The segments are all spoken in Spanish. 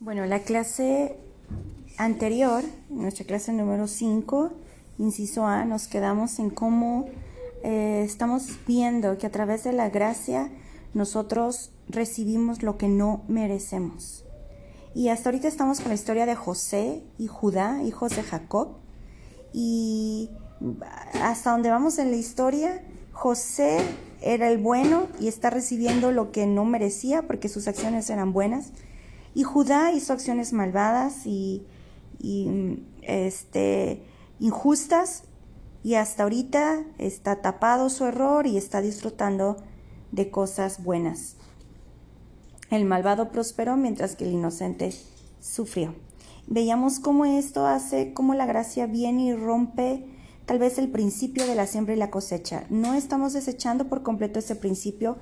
Bueno, la clase anterior, nuestra clase número 5, inciso A, nos quedamos en cómo eh, estamos viendo que a través de la gracia nosotros recibimos lo que no merecemos. Y hasta ahorita estamos con la historia de José y Judá, hijos de Jacob. Y hasta donde vamos en la historia, José era el bueno y está recibiendo lo que no merecía porque sus acciones eran buenas. Y Judá hizo acciones malvadas y, este, injustas y hasta ahorita está tapado su error y está disfrutando de cosas buenas. El malvado prosperó mientras que el inocente sufrió. Veíamos cómo esto hace, cómo la gracia viene y rompe tal vez el principio de la siembra y la cosecha. No estamos desechando por completo ese principio,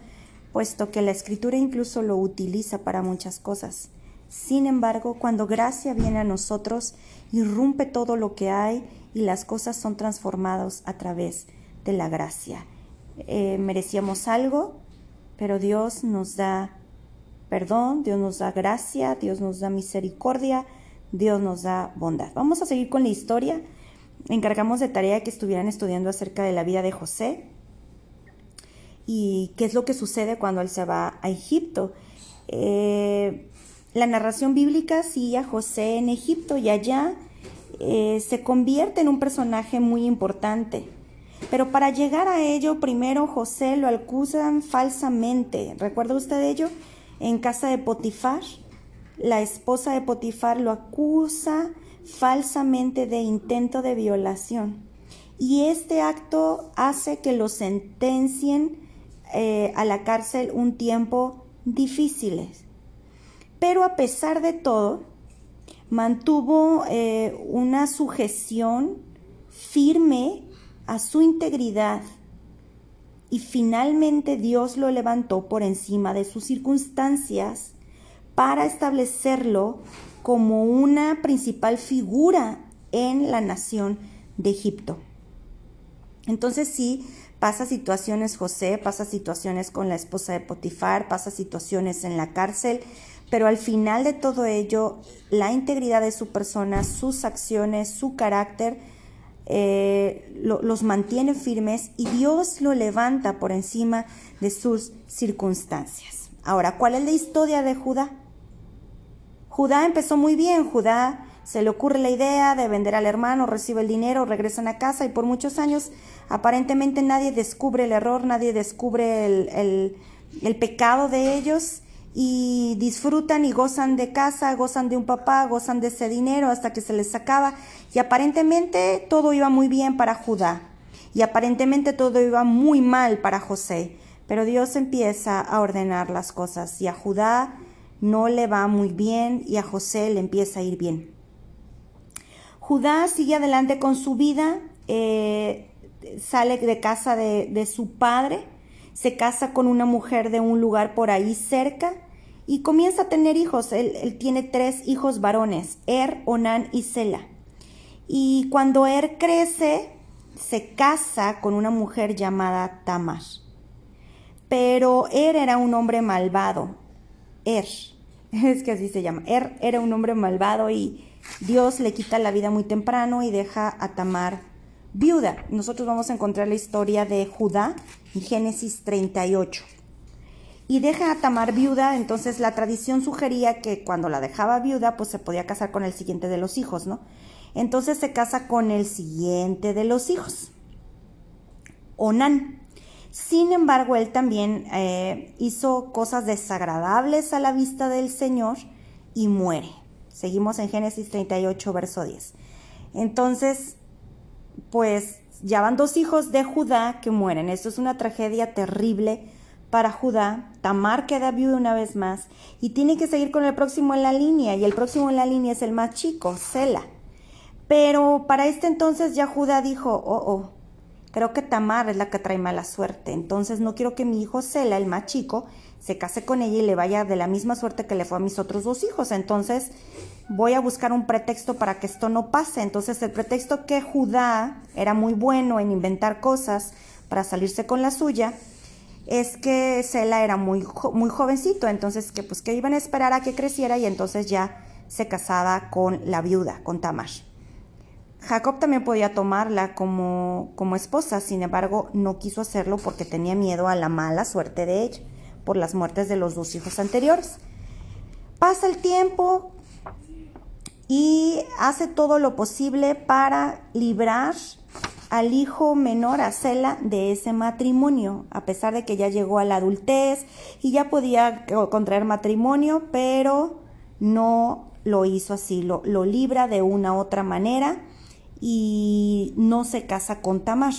puesto que la escritura incluso lo utiliza para muchas cosas. Sin embargo, cuando gracia viene a nosotros, irrumpe todo lo que hay y las cosas son transformadas a través de la gracia. Eh, merecíamos algo, pero Dios nos da perdón, Dios nos da gracia, Dios nos da misericordia, Dios nos da bondad. Vamos a seguir con la historia. Encargamos de tarea que estuvieran estudiando acerca de la vida de José y qué es lo que sucede cuando él se va a Egipto. Eh, la narración bíblica sigue a José en Egipto y allá eh, se convierte en un personaje muy importante. Pero para llegar a ello, primero José lo acusan falsamente. ¿Recuerda usted ello? En casa de Potifar, la esposa de Potifar lo acusa falsamente de intento de violación. Y este acto hace que lo sentencien eh, a la cárcel un tiempo difíciles. Pero a pesar de todo, mantuvo eh, una sujeción firme a su integridad y finalmente Dios lo levantó por encima de sus circunstancias para establecerlo como una principal figura en la nación de Egipto. Entonces sí, pasa situaciones José, pasa situaciones con la esposa de Potifar, pasa situaciones en la cárcel, pero al final de todo ello, la integridad de su persona, sus acciones, su carácter, eh, los mantiene firmes y Dios lo levanta por encima de sus circunstancias. Ahora, ¿cuál es la historia de Judá? Judá empezó muy bien, Judá se le ocurre la idea de vender al hermano, recibe el dinero, regresan a casa y por muchos años aparentemente nadie descubre el error, nadie descubre el, el pecado de ellos y disfrutan y gozan de casa, gozan de un papá, gozan de ese dinero hasta que se les acaba. Y aparentemente todo iba muy bien para Judá. Y aparentemente todo iba muy mal para José, pero Dios empieza a ordenar las cosas y a Judá no le va muy bien y a José le empieza a ir bien. Judá sigue adelante con su vida, eh, sale de casa de, de su padre, se casa con una mujer de un lugar por ahí cerca y comienza a tener hijos. Él, tiene tres hijos varones, Er, Onan y Sela. Y cuando Er crece, se casa con una mujer llamada Tamar. Pero Er era un hombre malvado. Er, es que así se llama. Er era un hombre malvado y Dios le quita la vida muy temprano y deja a Tamar viuda. Nosotros vamos a encontrar la historia de Judá en Génesis 38 y deja a Tamar viuda, entonces la tradición sugería que cuando la dejaba viuda, pues se podía casar con el siguiente de los hijos, ¿no? Entonces se casa con el siguiente de los hijos, Onán. Sin embargo, él también eh, hizo cosas desagradables a la vista del Señor y muere. Seguimos en Génesis 38, verso 10. Entonces, pues ya van dos hijos de Judá que mueren. Esto es una tragedia terrible para Judá, Tamar queda viuda una vez más y tiene que seguir con el próximo en la línea y el próximo en la línea es el más chico, Sela. Pero para este entonces ya Judá dijo, oh, oh, creo que Tamar es la que trae mala suerte, entonces no quiero que mi hijo Sela, el más chico, se case con ella y le vaya de la misma suerte que le fue a mis otros dos hijos. Entonces voy a buscar un pretexto para que esto no pase. Entonces el pretexto que Judá era muy bueno en inventar cosas para salirse con la suya, es que Sela era muy, muy jovencito, entonces que pues que iban a esperar a que creciera y entonces ya se casaba con la viuda, con Tamar. Jacob también podía tomarla como, como esposa, sin embargo no quiso hacerlo porque tenía miedo a la mala suerte de ella por las muertes de los dos hijos anteriores. Pasa el tiempo y hace todo lo posible para librar al hijo menor, a Cela, de ese matrimonio, a pesar de que ya llegó a la adultez y ya podía contraer matrimonio, pero no lo hizo así, lo, lo libra de una u otra manera y no se casa con Tamar.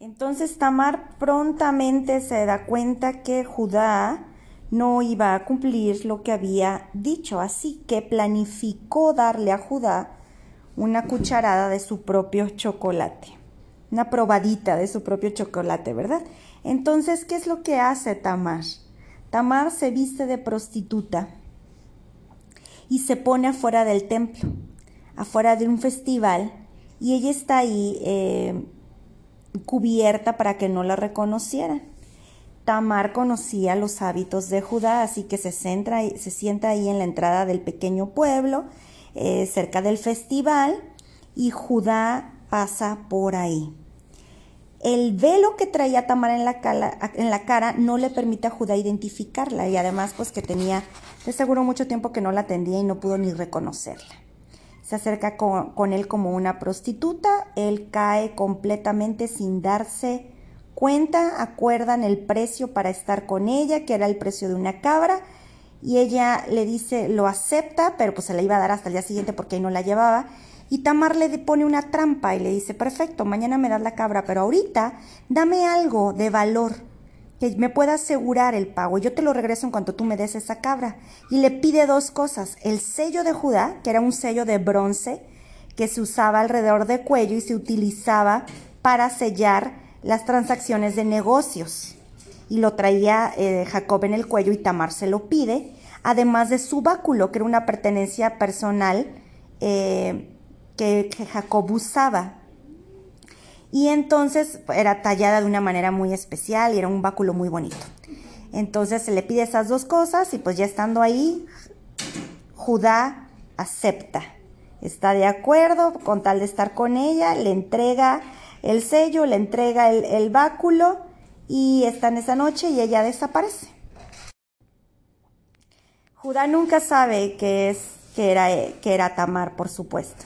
Entonces Tamar prontamente se da cuenta que Judá no iba a cumplir lo que había dicho, así que planificó darle a Judá una cucharada de su propio chocolate, una probadita de su propio chocolate, ¿verdad? Entonces, ¿qué es lo que hace Tamar? Tamar se viste de prostituta y se pone afuera del templo, afuera de un festival, y ella está ahí eh, cubierta para que no la reconocieran. Tamar conocía los hábitos de Judá, así que se, centra, se sienta ahí en la entrada del pequeño pueblo eh, cerca del festival y Judá pasa por ahí. El velo que traía Tamar en la, cara, no le permite a Judá identificarla y además pues que tenía de seguro mucho tiempo que no la atendía y no pudo ni reconocerla. Se acerca con él como una prostituta, él cae completamente sin darse cuenta, acuerdan el precio para estar con ella, que era el precio de una cabra, y ella le dice, lo acepta, pero pues se la iba a dar hasta el día siguiente porque ahí no la llevaba. Y Tamar le pone una trampa y le dice, perfecto, mañana me das la cabra, pero ahorita dame algo de valor que me pueda asegurar el pago. Yo te lo regreso en cuanto tú me des esa cabra. Y le pide dos cosas, el sello de Judá, que era un sello de bronce que se usaba alrededor del cuello y se utilizaba para sellar las transacciones de negocios y lo traía eh, Jacob en el cuello y Tamar se lo pide, además de su báculo, que era una pertenencia personal eh, que, Jacob usaba. Y entonces era tallada de una manera muy especial y era un báculo muy bonito. Entonces se le pide esas dos cosas y pues ya estando ahí, Judá acepta. Está de acuerdo con tal de estar con ella, le entrega el sello, le entrega el, el báculo y están esa noche y ella desaparece. Judá nunca sabe que, es, que, era, que era Tamar, por supuesto.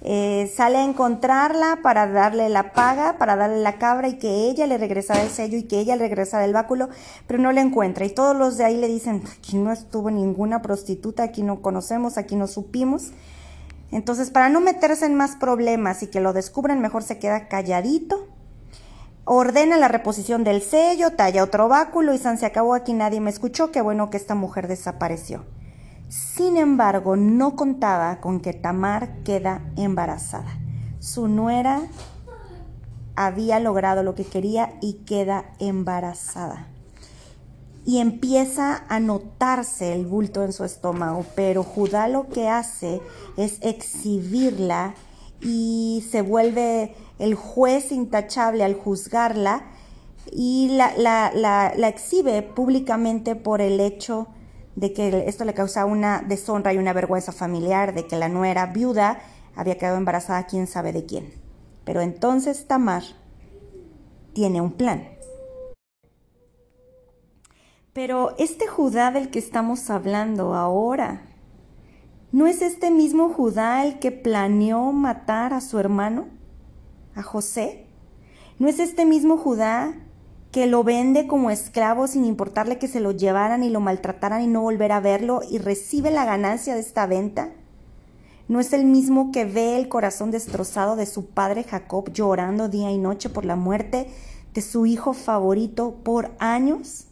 Eh, sale a encontrarla para darle la paga, para darle la cabra y que ella le regresa el sello y que ella le regresa el báculo, pero no la encuentra. Y todos los de ahí le dicen, aquí no estuvo ninguna prostituta, aquí no conocemos, aquí no supimos. Entonces, para no meterse en más problemas y que lo descubran, mejor se queda calladito ordena la reposición del sello, talla otro báculo y San se acabó aquí nadie me escuchó, qué bueno que esta mujer desapareció. Sin embargo, no contaba con que Tamar queda embarazada. Su nuera había logrado lo que quería y queda embarazada. Y empieza a notarse el bulto en su estómago, pero Judá lo que hace es exhibirla y se vuelve el juez intachable al juzgarla y la, exhibe públicamente por el hecho de que esto le causa una deshonra y una vergüenza familiar, de que la nuera viuda había quedado embarazada quién sabe de quién. Pero entonces Tamar tiene un plan. Pero este Judá del que estamos hablando ahora, ¿no es este mismo Judá el que planeó matar a su hermano? José? ¿No es este mismo Judá que lo vende como esclavo sin importarle que se lo llevaran y lo maltrataran y no volver a verlo y recibe la ganancia de esta venta? ¿No es el mismo que ve el corazón destrozado de su padre Jacob llorando día y noche por la muerte de su hijo favorito por años?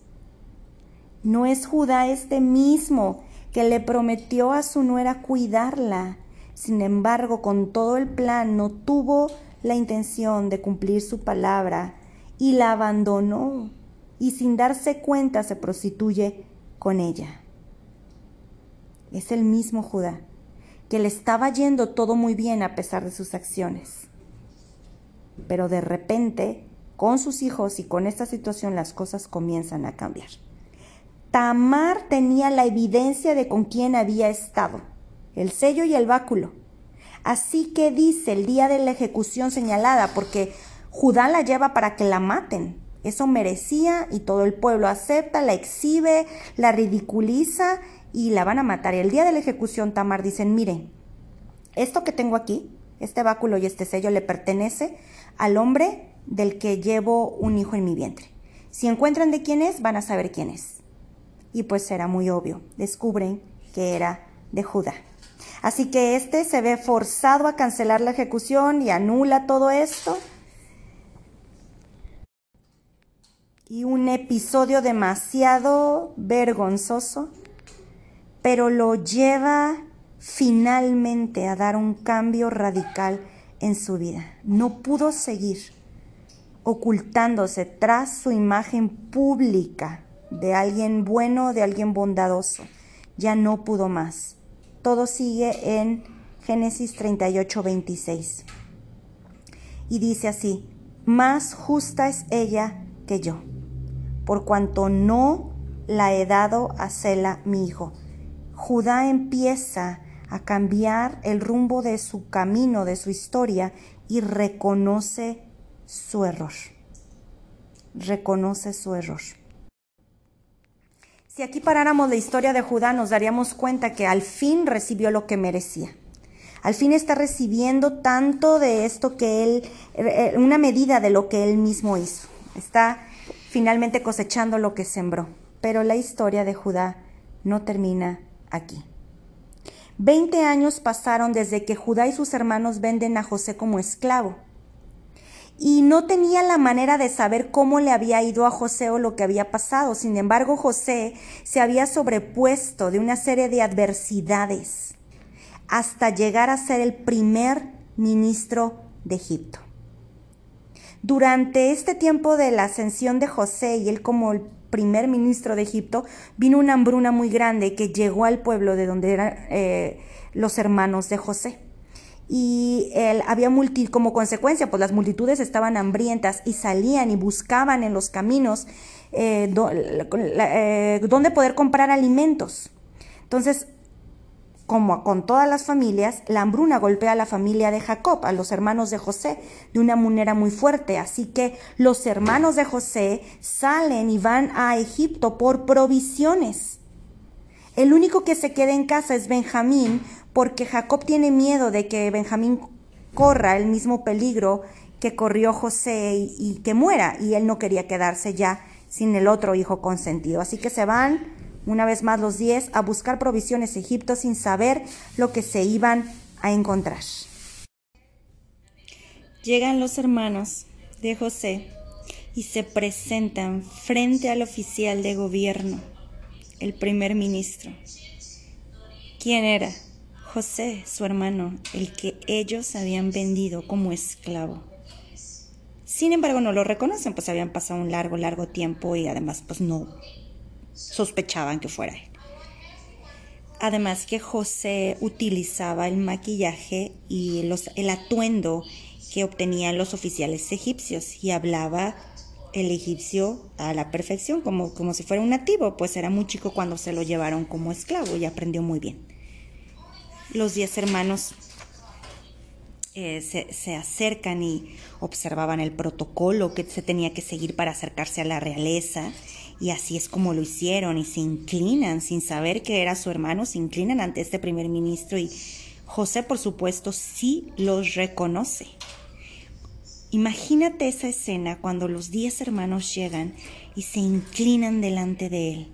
¿No es Judá este mismo que le prometió a su nuera cuidarla? Sin embargo, con todo el plan no tuvo la intención de cumplir su palabra y la abandonó y sin darse cuenta se prostituye con ella. Es el mismo Judá, que le estaba yendo todo muy bien a pesar de sus acciones. Pero de repente con sus hijos y con esta situación las cosas comienzan a cambiar. Tamar tenía la evidencia de con quién había estado, el sello y el báculo. Así que dice el día de la ejecución señalada, porque Judá la lleva para que la maten. Eso merecía y todo el pueblo acepta, la exhibe, la ridiculiza y la van a matar. Y el día de la ejecución Tamar dicen, miren, esto que tengo aquí, este báculo y este sello le pertenece al hombre del que llevo un hijo en mi vientre. Si encuentran de quién es, van a saber quién es. Y pues era muy obvio, descubren que era de Judá. Así que este se ve forzado a cancelar la ejecución y anula todo esto. Y un episodio demasiado vergonzoso, pero lo lleva finalmente a dar un cambio radical en su vida. No pudo seguir ocultándose tras su imagen pública de alguien bueno, de alguien bondadoso. Ya no pudo más. Todo sigue en Génesis 38, 26. Y dice así, más justa es ella que yo, por cuanto no la he dado a Sela mi hijo. Judá empieza a cambiar el rumbo de su camino, de su historia, y reconoce su error. Reconoce su error. Si aquí paráramos la historia de Judá, nos daríamos cuenta que al fin recibió lo que merecía. Al fin está recibiendo tanto de esto que él, eh, una medida de lo que él mismo hizo. Está finalmente cosechando lo que sembró. Pero la historia de Judá no termina aquí. Veinte años pasaron desde que Judá y sus hermanos venden a José como esclavo. Y no tenía la manera de saber cómo le había ido a José o lo que había pasado. Sin embargo, José se había sobrepuesto de una serie de adversidades hasta llegar a ser el primer ministro de Egipto. Durante este tiempo de la ascensión de José y él como el primer ministro de Egipto, vino una hambruna muy grande que llegó al pueblo de donde eran eh, los hermanos de José. Y él, había multi, como consecuencia, pues las multitudes estaban hambrientas y salían y buscaban en los caminos eh, eh, dónde poder comprar alimentos. Entonces, como con todas las familias, la hambruna golpea a la familia de Jacob, a los hermanos de José, de una manera muy fuerte. Así que los hermanos de José salen y van a Egipto por provisiones. El único que se queda en casa es Benjamín, porque Jacob tiene miedo de que Benjamín corra el mismo peligro que corrió José y, que muera, y él no quería quedarse ya sin el otro hijo consentido. Así que se van una vez más los diez, a buscar provisiones a Egipto sin saber lo que se iban a encontrar. Llegan los hermanos de José y se presentan frente al oficial de gobierno, el primer ministro. ¿Quién era? José, su hermano, el que ellos habían vendido como esclavo. Sin embargo, no lo reconocen, pues habían pasado un largo, largo tiempo y además, pues no sospechaban que fuera él. Además que José utilizaba el maquillaje y los, el atuendo que obtenían los oficiales egipcios y hablaba el egipcio a la perfección, como, como si fuera un nativo, pues era muy chico cuando se lo llevaron como esclavo y aprendió muy bien. Los diez hermanos eh, se, se, acercan y observaban el protocolo que se tenía que seguir para acercarse a la realeza y así es como lo hicieron y se inclinan sin saber que era su hermano, se inclinan ante este primer ministro y José por supuesto sí los reconoce. Imagínate esa escena cuando los diez hermanos llegan y se inclinan delante de él.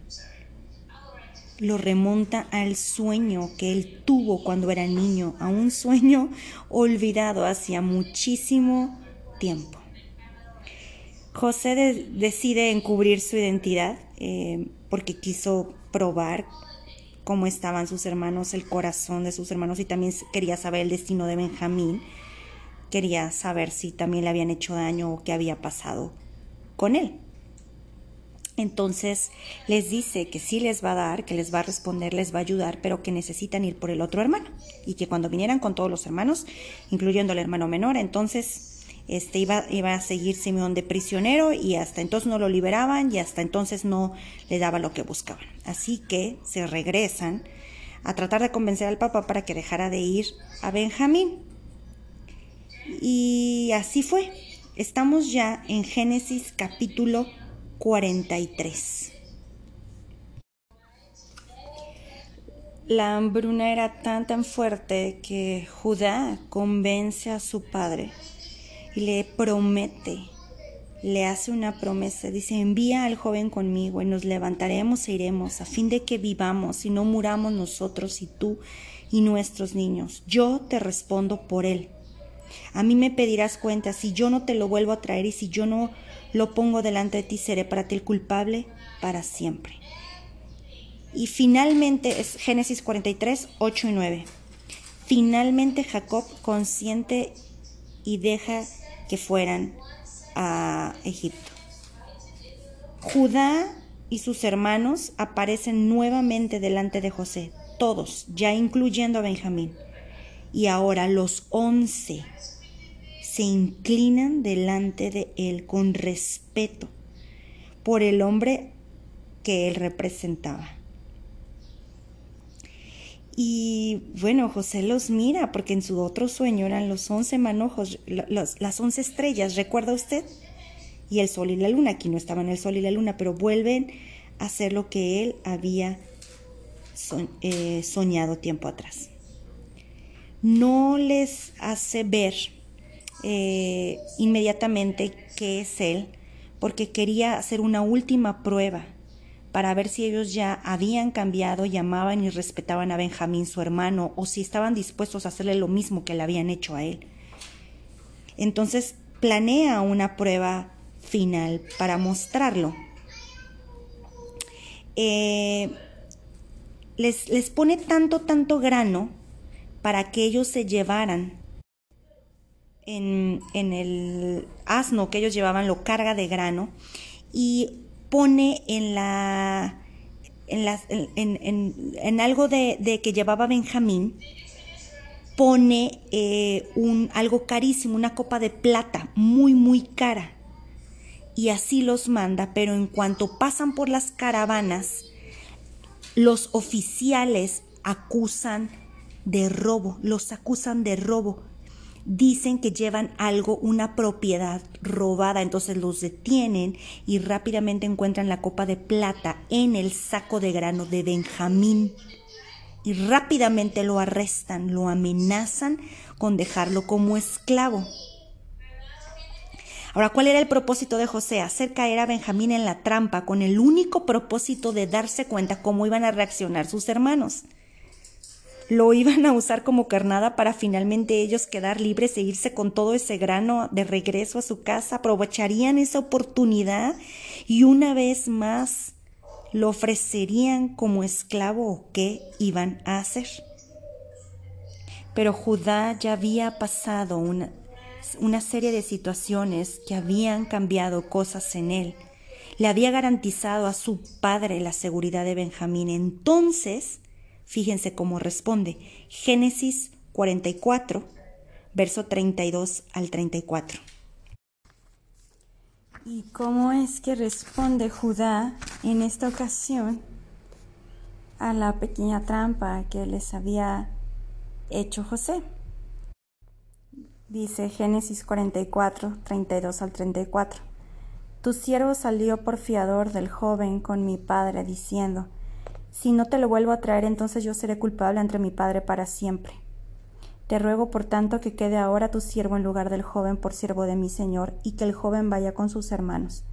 Lo remonta al sueño que él tuvo cuando era niño, a un sueño olvidado hacía muchísimo tiempo. José decide encubrir su identidad eh, porque quiso probar cómo estaban sus hermanos, el corazón de sus hermanos y también quería saber el destino de Benjamín. Quería saber si también le habían hecho daño o qué había pasado con él. Entonces les dice que sí les va a dar, que les va a responder, les va a ayudar, pero que necesitan ir por el otro hermano y que cuando vinieran con todos los hermanos, incluyendo el hermano menor, entonces este, iba, iba a seguir Simeón de prisionero y hasta entonces no lo liberaban y hasta entonces no le daba lo que buscaban. Así que se regresan a tratar de convencer al Papa para que dejara de ir a Benjamín. Y así fue. Estamos ya en Génesis capítulo 43. La hambruna era tan tan fuerte que Judá convence a su padre y le promete, le hace una promesa, dice, envía al joven conmigo y nos levantaremos e iremos a fin de que vivamos y no muramos nosotros y tú y nuestros niños. Yo te respondo por él. A mí me pedirás cuenta si yo no te lo vuelvo a traer y si yo no lo pongo delante de ti, seré para ti el culpable para siempre. Y finalmente es Génesis 43, 8 y 9. Finalmente Jacob consiente y deja que fueran a Egipto. Judá y sus hermanos aparecen nuevamente delante de José, todos, ya incluyendo a Benjamín. Y ahora los once se inclinan delante de él con respeto por el hombre que él representaba. Y bueno, José los mira porque en su otro sueño eran los once manojos, las once estrellas, ¿recuerda usted? Y el sol y la luna, aquí no estaban el sol y la luna, pero vuelven a hacer lo que él había eh, soñado tiempo atrás. No les hace ver eh, inmediatamente qué es él, porque quería hacer una última prueba para ver si ellos ya habían cambiado y amaban y respetaban a Benjamín, su hermano, o si estaban dispuestos a hacerle lo mismo que le habían hecho a él. Entonces planea una prueba final para mostrarlo. Eh, les, les pone tanto, tanto grano para que ellos se llevaran en, en, el asno que ellos llevaban, lo carga de grano y pone en la en, en, en, algo de, que llevaba Benjamín, pone eh, un, algo carísimo, una copa de plata, muy, muy cara. Y así los manda, pero en cuanto pasan por las caravanas, los oficiales acusan de robo, los acusan de robo dicen que llevan algo, una propiedad robada, entonces los detienen y rápidamente encuentran la copa de plata en el saco de grano de Benjamín y rápidamente lo arrestan, lo amenazan con dejarlo como esclavo. Ahora, ¿cuál era el propósito de José? Hacer caer a Benjamín en la trampa con el único propósito de darse cuenta cómo iban a reaccionar sus hermanos lo iban a usar como carnada para finalmente ellos quedar libres e irse con todo ese grano de regreso a su casa, aprovecharían esa oportunidad y una vez más lo ofrecerían como esclavo o qué iban a hacer. Pero Judá ya había pasado una, una serie de situaciones que habían cambiado cosas en él. Le había garantizado a su padre la seguridad de Benjamín. Entonces, Fíjense cómo responde. Génesis 44, verso 32 al 34. ¿Y cómo es que responde Judá en esta ocasión a la pequeña trampa que les había hecho José? Dice Génesis 44, 32 al 34. Tu siervo salió por fiador del joven con mi padre, diciendo, si no te lo vuelvo a traer, entonces yo seré culpable ante mi Padre para siempre. Te ruego, por tanto, que quede ahora tu siervo en lugar del joven por siervo de mi Señor, y que el joven vaya con sus hermanos.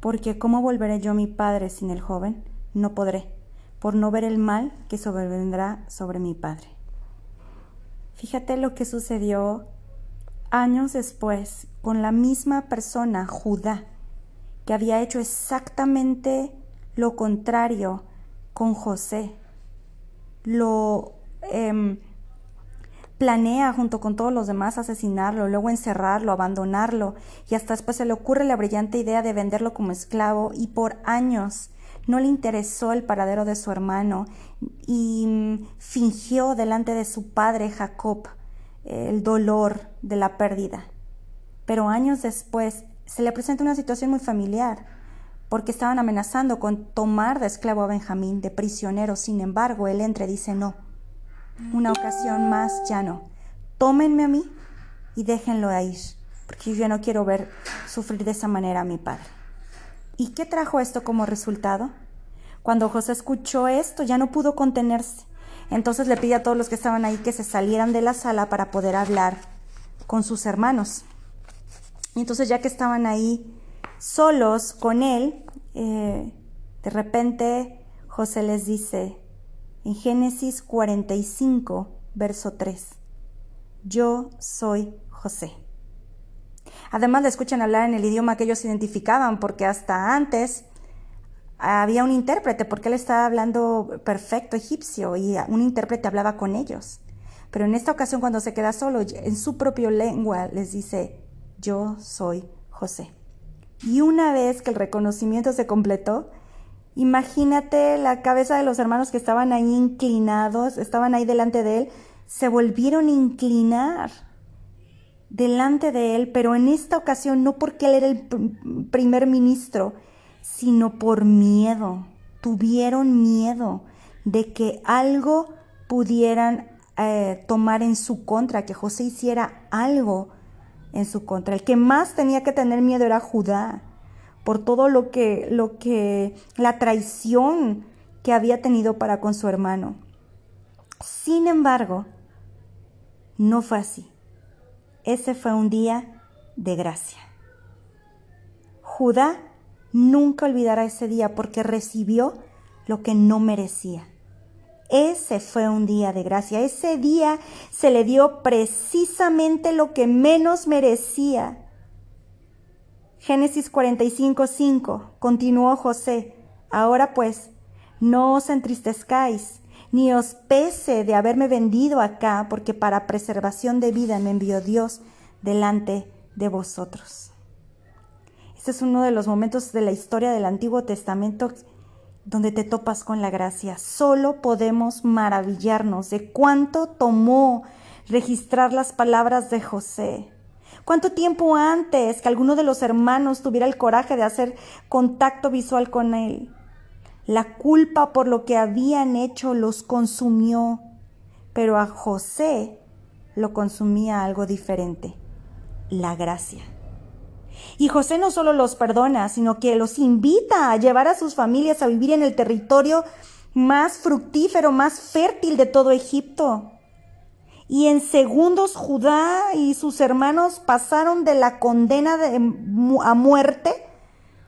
Porque ¿cómo volveré yo mi Padre sin el joven? No podré, por no ver el mal que sobrevendrá sobre mi Padre. Fíjate lo que sucedió años después con la misma persona, Judá, que había hecho exactamente lo contrario con José. Lo em, planea junto con todos los demás asesinarlo, luego encerrarlo, abandonarlo y hasta después se le ocurre la brillante idea de venderlo como esclavo y por años no le interesó el paradero de su hermano y mm, fingió delante de su padre Jacob el dolor de la pérdida. Pero años después se le presenta una situación muy familiar, porque estaban amenazando con tomar de esclavo a Benjamín, de prisionero. Sin embargo, él entre dice no. Una ocasión más ya no. Tómenme a mí y déjenlo ir, porque yo no quiero ver sufrir de esa manera a mi padre. ¿Y qué trajo esto como resultado? Cuando José escuchó esto, ya no pudo contenerse. Entonces le pide a todos los que estaban ahí que se salieran de la sala para poder hablar con sus hermanos. Y entonces ya que estaban ahí solos con él, eh, de repente José les dice en Génesis 45, verso 3, yo soy José. Además le escuchan hablar en el idioma que ellos identificaban, porque hasta antes había un intérprete, porque él estaba hablando perfecto egipcio y un intérprete hablaba con ellos. Pero en esta ocasión, cuando se queda solo, en su propia lengua les dice, yo soy José. Y una vez que el reconocimiento se completó, imagínate la cabeza de los hermanos que estaban ahí inclinados, estaban ahí delante de él, se volvieron a inclinar delante de él, pero en esta ocasión no porque él era el primer ministro, sino por miedo. Tuvieron miedo de que algo pudieran eh, tomar en su contra, que José hiciera algo en su contra. El que más tenía que tener miedo era Judá, por todo lo que, lo que, la traición que había tenido para con su hermano. Sin embargo, no fue así. Ese fue un día de gracia. Judá nunca olvidará ese día porque recibió lo que no merecía. Ese fue un día de gracia. Ese día se le dio precisamente lo que menos merecía. Génesis 45, 5. Continuó José. Ahora pues, no os entristezcáis, ni os pese de haberme vendido acá, porque para preservación de vida me envió Dios delante de vosotros. Este es uno de los momentos de la historia del Antiguo Testamento donde te topas con la gracia. Solo podemos maravillarnos de cuánto tomó registrar las palabras de José. ¿Cuánto tiempo antes que alguno de los hermanos tuviera el coraje de hacer contacto visual con él? La culpa por lo que habían hecho los consumió, pero a José lo consumía algo diferente, la gracia. Y José no solo los perdona, sino que los invita a llevar a sus familias a vivir en el territorio más fructífero, más fértil de todo Egipto. Y en segundos Judá y sus hermanos pasaron de la condena a muerte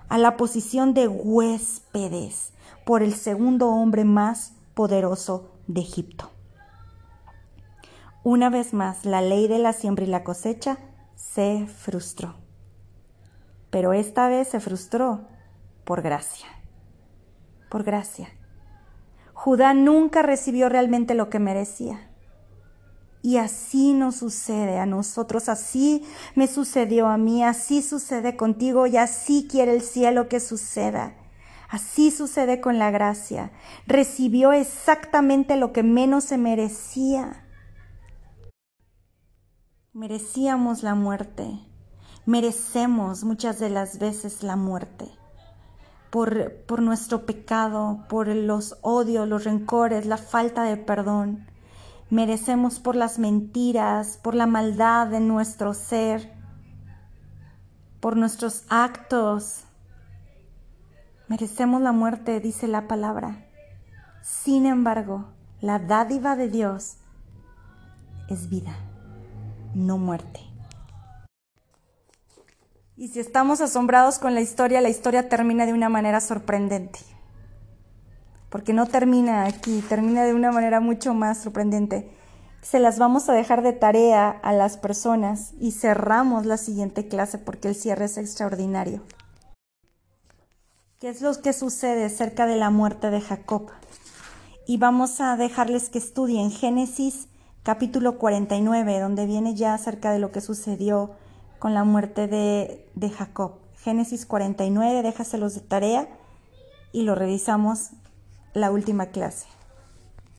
a la posición de huéspedes por el segundo hombre más poderoso de Egipto. Una vez más, la ley de la siembra y la cosecha se frustró pero esta vez se frustró por gracia. Por gracia. Judá nunca recibió realmente lo que merecía. Y así nos sucede a nosotros, así me sucedió a mí, así sucede contigo y así quiere el cielo que suceda. Así sucede con la gracia. Recibió exactamente lo que menos se merecía. Merecíamos la muerte merecemos muchas de las veces la muerte por, por nuestro pecado, por los odios, los rencores, la falta de perdón. Merecemos por las mentiras, por la maldad de nuestro ser, por nuestros actos. Merecemos la muerte, dice la palabra. Sin embargo, la dádiva de Dios es vida, no muerte. Y si estamos asombrados con la historia, la historia termina de una manera sorprendente. Porque no termina aquí, termina de una manera mucho más sorprendente. Se las vamos a dejar de tarea a las personas y cerramos la siguiente clase porque el cierre es extraordinario. ¿Qué es lo que sucede cerca de la muerte de Jacob? Y vamos a dejarles que estudien Génesis capítulo 49, donde viene ya acerca de lo que sucedió con la muerte de, de Jacob. Génesis 49, déjaselos de tarea y lo revisamos la última clase.